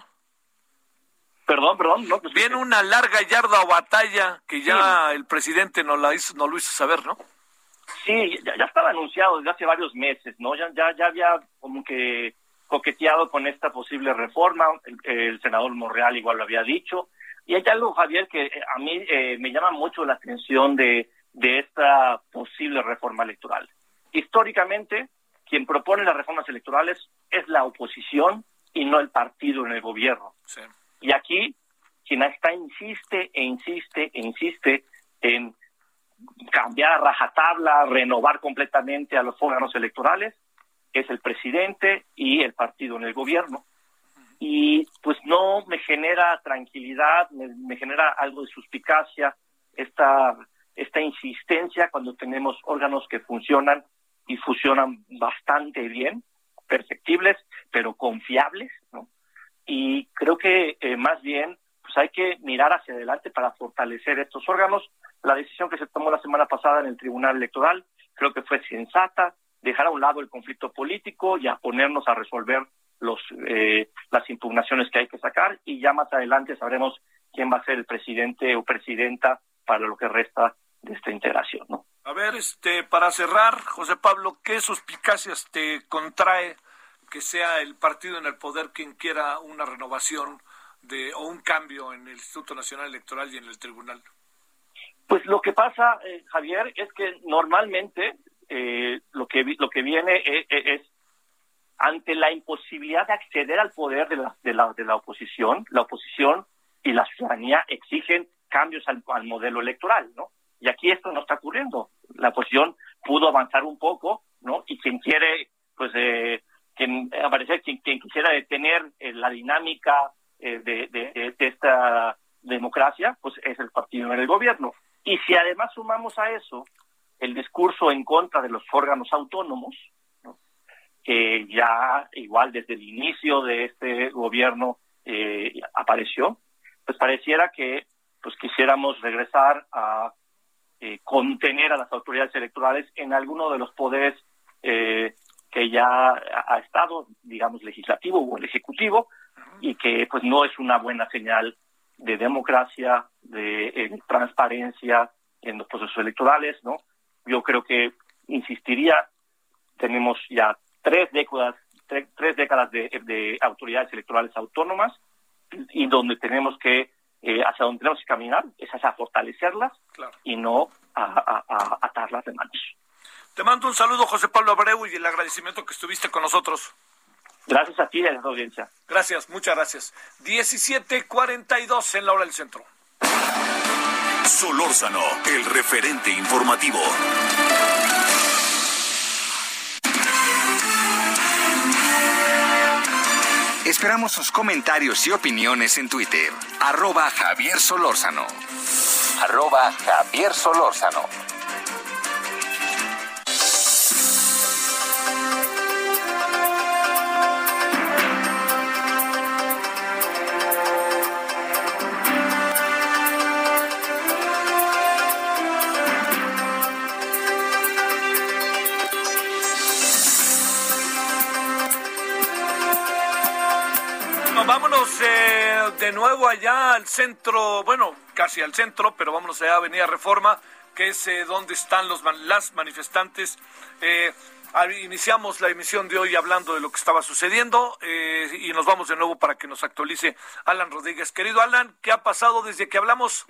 Perdón, perdón, no. Pues, viene una larga y ardua batalla que ya el presidente nos la hizo, nos lo hizo saber, ¿no? Sí, ya, estaba anunciado desde hace varios meses, ¿no? Ya, ya, ya había como que coqueteado con esta posible reforma, el, senador Monreal igual lo había dicho, y hay algo, Javier, que a mí eh, me llama mucho la atención de, de esta posible reforma electoral. Históricamente quien propone las reformas electorales es la oposición y no el partido en el gobierno. Y aquí quien está insiste e insiste e insiste en cambiar a rajatabla, renovar completamente a los órganos electorales, es el presidente y el partido en el gobierno. Y pues no me genera tranquilidad, me, me genera algo de suspicacia esta, esta insistencia cuando tenemos órganos que funcionan y funcionan bastante bien, perceptibles, pero confiables, ¿no? Y creo que eh, más bien pues hay que mirar hacia adelante para fortalecer estos órganos. La decisión que se tomó la semana pasada en el Tribunal Electoral creo que fue sensata, dejar a un lado el conflicto político y a ponernos a resolver los eh, las impugnaciones que hay que sacar y ya más adelante sabremos quién va a ser el presidente o presidenta para lo que resta de esta integración, ¿no? A ver, este, para cerrar, José Pablo, ¿qué suspicacias te contrae que sea el partido en el poder quien quiera una renovación de o un cambio en el Instituto Nacional Electoral y en el Tribunal? Pues lo que pasa, eh, Javier, es que normalmente eh, lo que lo que viene eh, es, ante la imposibilidad de acceder al poder de la, de la, de la oposición, la oposición y la ciudadanía exigen cambios al, al modelo electoral, ¿no? Y aquí esto no está ocurriendo. La oposición pudo avanzar un poco, ¿no? Y quien quiere, pues, eh, quien, aparecer, quien, quien quisiera detener eh, la dinámica eh, de, de, esta democracia, pues es el partido en el gobierno. Y si además sumamos a eso el discurso en contra de los órganos autónomos, ¿no? que ya igual desde el inicio de este gobierno eh, apareció, pues pareciera que pues quisiéramos regresar a eh, contener a las autoridades electorales en alguno de los poderes eh, que ya ha estado, digamos, legislativo o el ejecutivo, y que pues no es una buena señal de democracia, de eh, transparencia en los procesos electorales, ¿no? Yo creo que insistiría, tenemos ya tres décadas, tres, décadas de, autoridades electorales autónomas y donde tenemos que eh, hacia donde tenemos que caminar es hacia fortalecerlas y no a, atarlas de manos. Te mando un saludo, José Pablo Abreu, y el agradecimiento que estuviste con nosotros. Gracias a ti y a la audiencia. Gracias, muchas gracias. 17:42 en la hora del centro. Solórzano, el referente informativo. Esperamos sus comentarios y opiniones en Twitter. Arroba Javier Solórzano. Arroba Javier Solórzano. Eh, allá al centro, bueno, casi al centro, pero vámonos allá a Avenida Reforma, que es eh, donde están los las manifestantes. Eh, iniciamos la emisión de hoy hablando de lo que estaba sucediendo y nos vamos de nuevo para que nos actualice Alan Rodríguez. Querido Alan, ¿qué ha pasado desde que hablamos?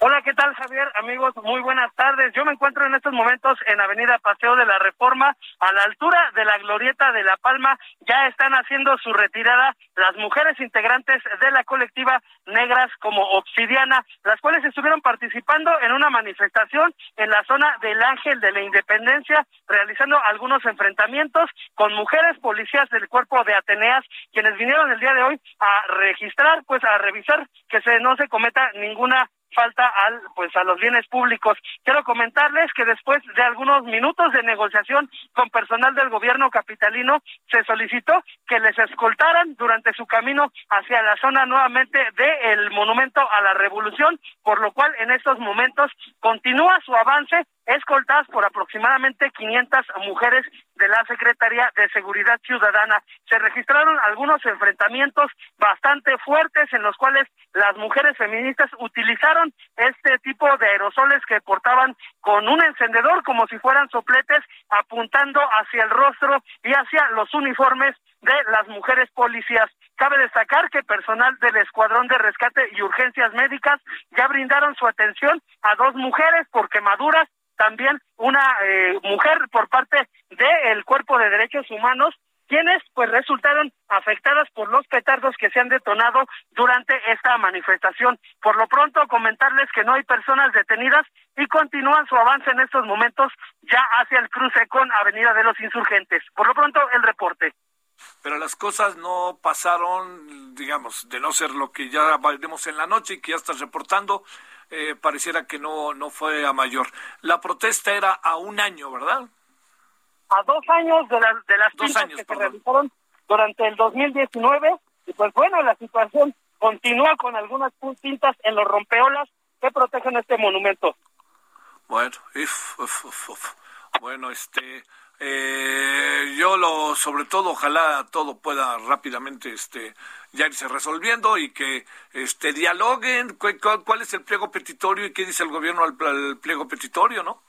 Hola, ¿qué tal Javier? Amigos, muy buenas tardes. Yo me encuentro en estos momentos en Avenida Paseo de la Reforma, a la altura de la Glorieta de La Palma. Ya están haciendo su retirada las mujeres integrantes de la colectiva Negras como Obsidiana, las cuales estuvieron participando en una manifestación en la zona del Ángel de la Independencia, realizando algunos enfrentamientos con mujeres policías del cuerpo de Ateneas, quienes vinieron el día de hoy a registrar, pues a revisar que se no se cometa ninguna falta al pues a los bienes públicos. Quiero comentarles que después de algunos minutos de negociación con personal del gobierno capitalino se solicitó que les escoltaran durante su camino hacia la zona nuevamente del monumento a la revolución, por lo cual en estos momentos continúa su avance escoltadas por aproximadamente 500 mujeres de la Secretaría de Seguridad Ciudadana. Se registraron algunos enfrentamientos bastante fuertes en los cuales las mujeres feministas utilizaron este tipo de aerosoles que portaban con un encendedor como si fueran sopletes apuntando hacia el rostro y hacia los uniformes de las mujeres policías. Cabe destacar que personal del Escuadrón de Rescate y Urgencias Médicas ya brindaron su atención a dos mujeres por quemaduras también una eh, mujer por parte del Cuerpo de Derechos Humanos quienes pues resultaron afectadas por los petardos que se han detonado durante esta manifestación. Por lo pronto comentarles que no hay personas detenidas y continúan su avance en estos momentos ya hacia el cruce con Avenida de los Insurgentes. Por lo pronto el reporte. Pero las cosas no pasaron, digamos, de no ser lo que ya veremos en la noche y que ya estás reportando, eh, pareciera que no, no fue a mayor. La protesta era a un año, ¿verdad? A dos años de, las de las pintas que se realizaron durante el 2019. Y pues bueno, la situación continúa con algunas pintas en los rompeolas que protegen este monumento. Bueno, bueno, este, eh, yo lo, sobre todo, ojalá todo pueda rápidamente, este, ya irse resolviendo y que este dialoguen cuál, es el pliego petitorio y qué dice el gobierno al, pliego petitorio, ¿no?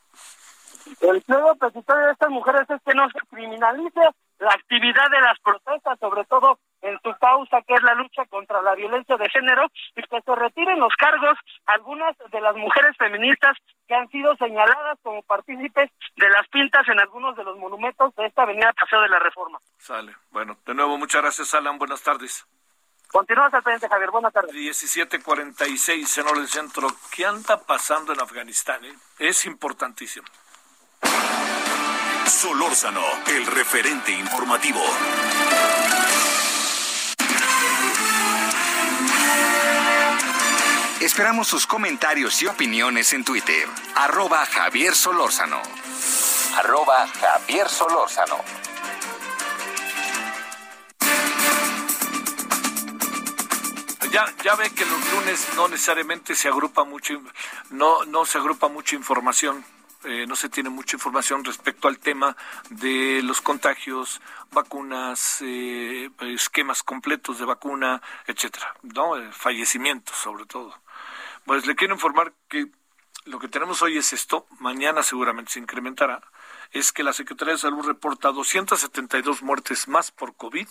El pliego petitorio de estas mujeres es que no se criminalice la actividad de las protestas, sobre todo en su causa, que es la lucha contra la violencia de género, y que se retiren los cargos algunas de las mujeres feministas que han sido señaladas como partícipes de las pintas en algunos de los monumentos de esta avenida Paseo de la Reforma. Sale. Bueno, de nuevo, muchas gracias, Alan. Buenas tardes. Continúa al frente, Javier. Buenas tardes. 1746 en hora del centro. ¿Qué anda pasando en Afganistán? Eh? Es importantísimo. Solórzano, el referente informativo. Esperamos sus comentarios y opiniones en Twitter. Arroba Javier Solórzano. Arroba Javier Solórzano. Ya, ya ve que los lunes no necesariamente se agrupa mucho, no, no se agrupa mucha información. Eh, no se tiene mucha información respecto al tema de los contagios, vacunas, eh, esquemas completos de vacuna, etcétera, no, eh, fallecimientos sobre todo. Pues le quiero informar que lo que tenemos hoy es esto, mañana seguramente se incrementará, es que la Secretaría de Salud reporta 272 muertes más por COVID,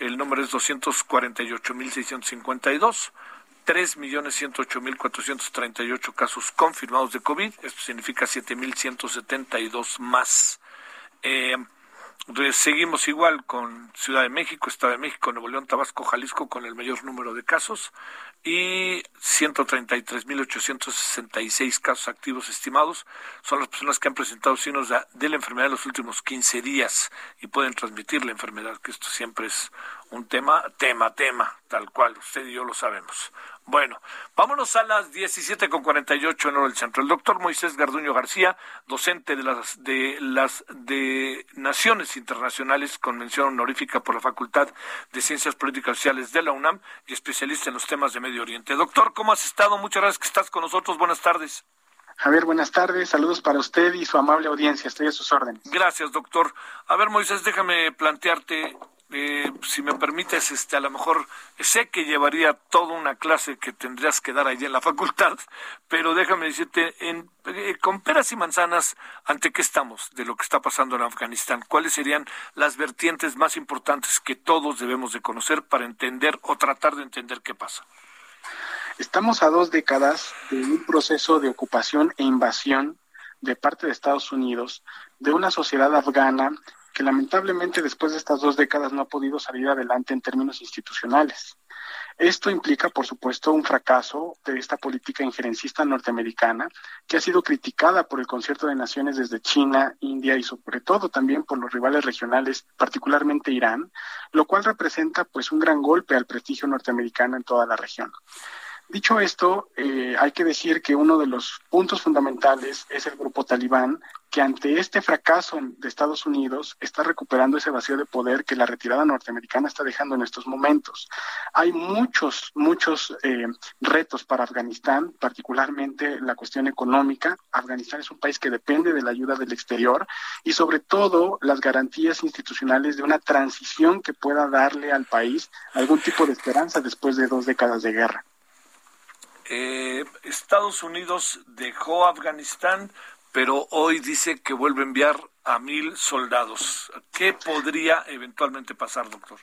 el número es 248.652. 3.108.438 casos confirmados de COVID. Esto significa 7.172 más. Eh, seguimos igual con Ciudad de México, Estado de México, Nuevo León, Tabasco, Jalisco con el mayor número de casos y 133.866 casos activos estimados. Son las personas que han presentado signos de, la enfermedad en los últimos 15 días y pueden transmitir la enfermedad, que esto siempre es un tema, tema, tema, tal cual, usted y yo lo sabemos. Bueno, vámonos a las 17.48 en hora del centro. El doctor Moisés Garduño García, docente de las, de las de Naciones Internacionales, convención honorífica por la Facultad de Ciencias Políticas Sociales de la UNAM y especialista en los temas de Medio Oriente. Doctor, ¿cómo has estado? Muchas gracias que estás con nosotros. Buenas tardes. Javier, buenas tardes. Saludos para usted y su amable audiencia. Estoy a sus órdenes. Gracias, doctor. A ver, Moisés, déjame plantearte eh, si me permites, este, a lo mejor sé que llevaría toda una clase que tendrías que dar allí en la [LAUGHS] facultad, pero déjame decirte, en, eh, con peras y manzanas, ¿ante qué estamos de lo que está pasando en Afganistán? ¿Cuáles serían las vertientes más importantes que todos debemos de conocer para entender o tratar de entender qué pasa? Estamos a dos décadas de un proceso de ocupación e invasión de parte de Estados Unidos de una sociedad afgana que lamentablemente después de estas dos décadas no ha podido salir adelante en términos institucionales. Esto implica, por supuesto, un fracaso de esta política injerencista norteamericana, que ha sido criticada por el concierto de naciones desde China, India y sobre todo también por los rivales regionales, particularmente Irán, lo cual representa pues un gran golpe al prestigio norteamericano en toda la región. Dicho esto, eh, hay que decir que uno de los puntos fundamentales es el grupo talibán, que ante este fracaso de Estados Unidos está recuperando ese vacío de poder que la retirada norteamericana está dejando en estos momentos. Hay muchos, muchos eh, retos para Afganistán, particularmente la cuestión económica. Afganistán es un país que depende de la ayuda del exterior y sobre todo las garantías institucionales de una transición que pueda darle al país algún tipo de esperanza después de dos décadas de guerra. Eh, Estados Unidos dejó Afganistán, pero hoy dice que vuelve a enviar a mil soldados. ¿Qué podría eventualmente pasar, doctor?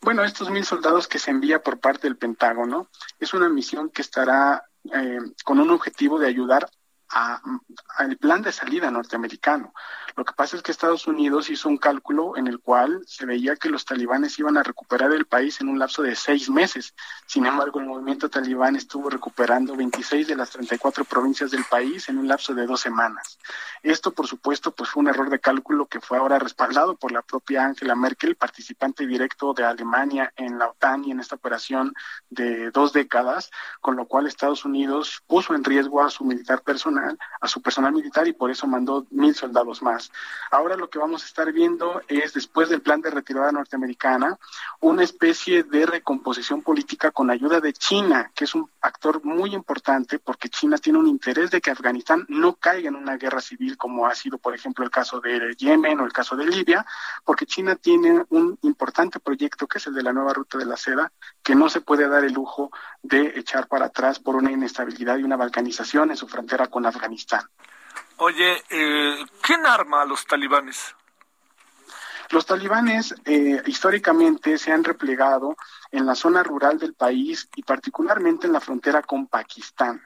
Bueno, estos mil soldados que se envía por parte del Pentágono es una misión que estará eh, con un objetivo de ayudar al plan de salida norteamericano. Lo que pasa es que Estados Unidos hizo un cálculo en el cual se veía que los talibanes iban a recuperar el país en un lapso de seis meses. Sin embargo, el movimiento talibán estuvo recuperando 26 de las 34 provincias del país en un lapso de dos semanas. Esto, por supuesto, pues fue un error de cálculo que fue ahora respaldado por la propia Angela Merkel, participante directo de Alemania en la OTAN y en esta operación de dos décadas, con lo cual Estados Unidos puso en riesgo a su militar personal, a su personal militar y por eso mandó mil soldados más. Ahora lo que vamos a estar viendo es, después del plan de retirada norteamericana, una especie de recomposición política con ayuda de China, que es un actor muy importante porque China tiene un interés de que Afganistán no caiga en una guerra civil como ha sido, por ejemplo, el caso de Yemen o el caso de Libia, porque China tiene un importante proyecto que es el de la nueva ruta de la seda, que no se puede dar el lujo de echar para atrás por una inestabilidad y una balcanización en su frontera con Afganistán. Oye, eh, ¿quién arma a los talibanes? Los talibanes eh, históricamente se han replegado en la zona rural del país y particularmente en la frontera con Pakistán.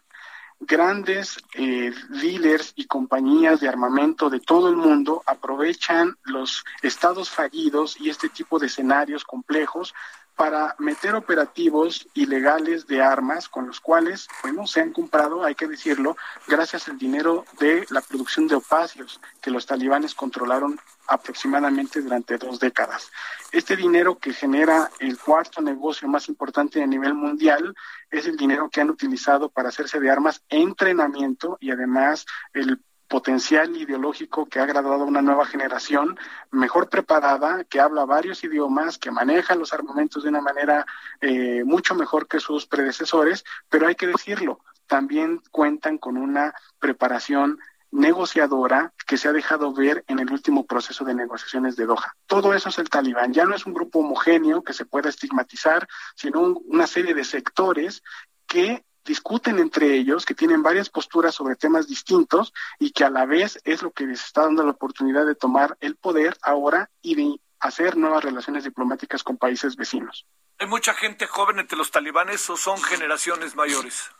Grandes eh, dealers y compañías de armamento de todo el mundo aprovechan los estados fallidos y este tipo de escenarios complejos para meter operativos ilegales de armas con los cuales, bueno, se han comprado, hay que decirlo, gracias al dinero de la producción de opacios que los talibanes controlaron aproximadamente durante dos décadas. Este dinero que genera el cuarto negocio más importante a nivel mundial es el dinero que han utilizado para hacerse de armas, entrenamiento y además el potencial ideológico que ha graduado a una nueva generación mejor preparada, que habla varios idiomas, que maneja los armamentos de una manera eh, mucho mejor que sus predecesores, pero hay que decirlo, también cuentan con una preparación negociadora que se ha dejado ver en el último proceso de negociaciones de Doha. Todo eso es el talibán. Ya no es un grupo homogéneo que se pueda estigmatizar, sino una serie de sectores que discuten entre ellos, que tienen varias posturas sobre temas distintos y que a la vez es lo que les está dando la oportunidad de tomar el poder ahora y de hacer nuevas relaciones diplomáticas con países vecinos. ¿Hay mucha gente joven entre los talibanes o son generaciones mayores?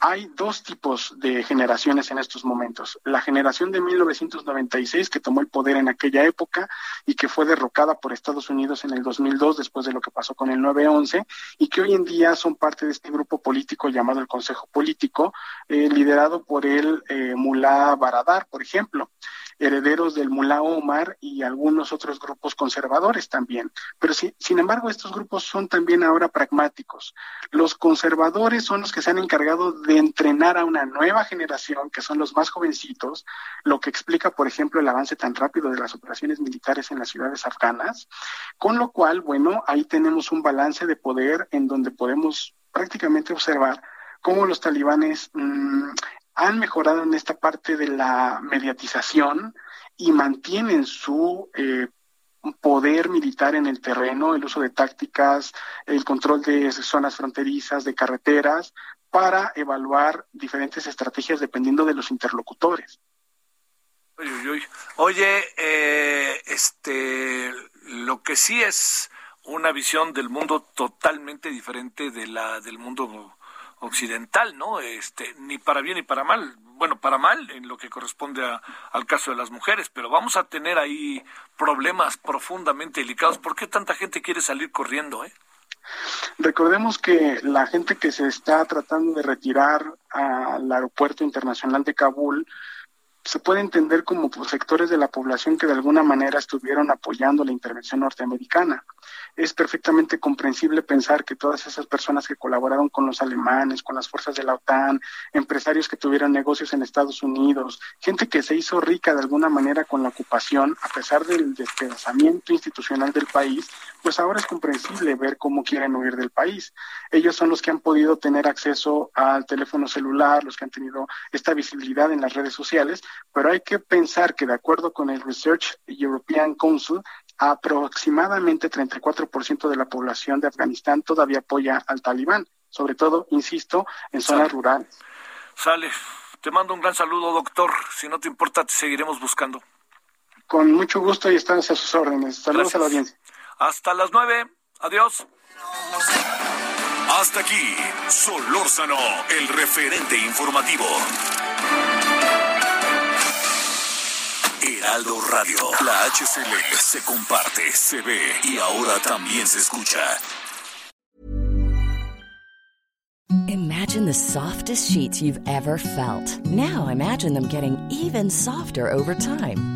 Hay dos tipos de generaciones en estos momentos. La generación de 1996, que tomó el poder en aquella época y que fue derrocada por Estados Unidos en el 2002 después de lo que pasó con el 9-11 y que hoy en día son parte de este grupo político llamado el Consejo Político, eh, liderado por el eh, Mulá Baradar, por ejemplo herederos del Mulá Omar y algunos otros grupos conservadores también. Pero sin embargo, estos grupos son también ahora pragmáticos. Los conservadores son los que se han encargado de entrenar a una nueva generación, que son los más jovencitos, lo que explica, por ejemplo, el avance tan rápido de las operaciones militares en las ciudades afganas, con lo cual, bueno, ahí tenemos un balance de poder en donde podemos prácticamente observar cómo los talibanes mmm, han mejorado en esta parte de la mediatización y mantienen su eh, poder militar en el terreno, el uso de tácticas, el control de zonas fronterizas, de carreteras, para evaluar diferentes estrategias dependiendo de los interlocutores. Oye, eh, este, lo que sí es una visión del mundo totalmente diferente de la del mundo occidental, ¿no? Este, ni para bien ni para mal. Bueno, para mal en lo que corresponde al caso de las mujeres, pero vamos a tener ahí problemas profundamente delicados. ¿Por qué tanta gente quiere salir corriendo, eh? Recordemos que la gente que se está tratando de retirar al aeropuerto internacional de Kabul se puede entender como sectores de la población que de alguna manera estuvieron apoyando la intervención norteamericana es perfectamente comprensible pensar que todas esas personas que colaboraron con los alemanes, con las fuerzas de la OTAN, empresarios que tuvieron negocios en Estados Unidos, gente que se hizo rica de alguna manera con la ocupación, a pesar del despedazamiento institucional del país, pues ahora es comprensible ver cómo quieren huir del país. Ellos son los que han podido tener acceso al teléfono celular, los que han tenido esta visibilidad en las redes sociales, pero hay que pensar que de acuerdo con el Research European Council, aproximadamente 34% de la población de Afganistán todavía apoya al talibán, sobre todo, insisto, en zonas rurales. Sale. Te mando un gran saludo, doctor. Si no te importa, te seguiremos buscando. Con mucho gusto y están a sus órdenes. Saludos a la audiencia. Hasta las nueve. Adiós. Hasta aquí, Solórzano, el referente informativo. Heraldo Radio. La HCL se comparte, se ve y ahora también se escucha. Imagine the softest sheets you've ever felt. Now imagine them getting even softer over time.